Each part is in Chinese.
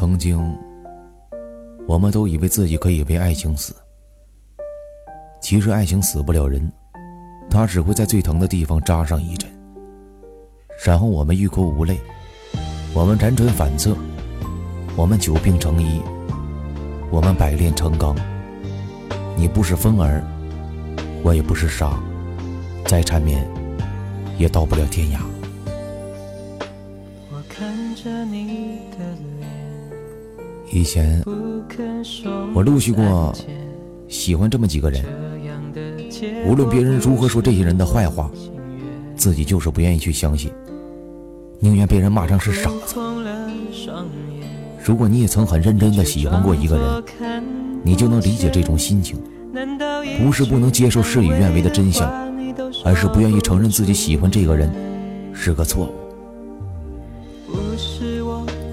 曾经，我们都以为自己可以为爱情死。其实，爱情死不了人，它只会在最疼的地方扎上一针。然后我们欲哭无泪，我们辗转反侧，我们久病成医，我们百炼成钢。你不是风儿，我也不是沙，再缠绵，也到不了天涯。我看着你的脸以前，我陆续过喜欢这么几个人，无论别人如何说这些人的坏话，自己就是不愿意去相信，宁愿被人骂成是傻子。如果你也曾很认真的喜欢过一个人，你就能理解这种心情，不是不能接受事与愿违的真相，而是不愿意承认自己喜欢这个人是个错误。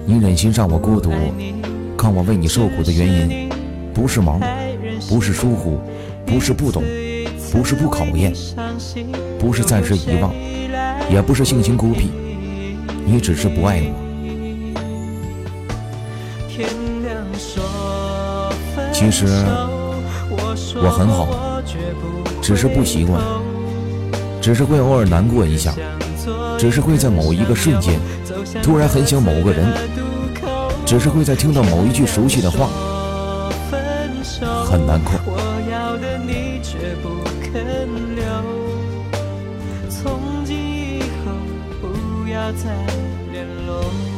你忍心让我孤独？看我为你受苦的原因，不是忙，不是疏忽，不是不懂，不是不考验，不是暂时遗忘，也不是性情孤僻，你只是不爱我。其实我很好，只是不习惯，只是会偶尔难过一下，只是会在某一个瞬间突然很想某个人。只是会在听到某一句熟悉的话，很难过。从今以后，不要再联络。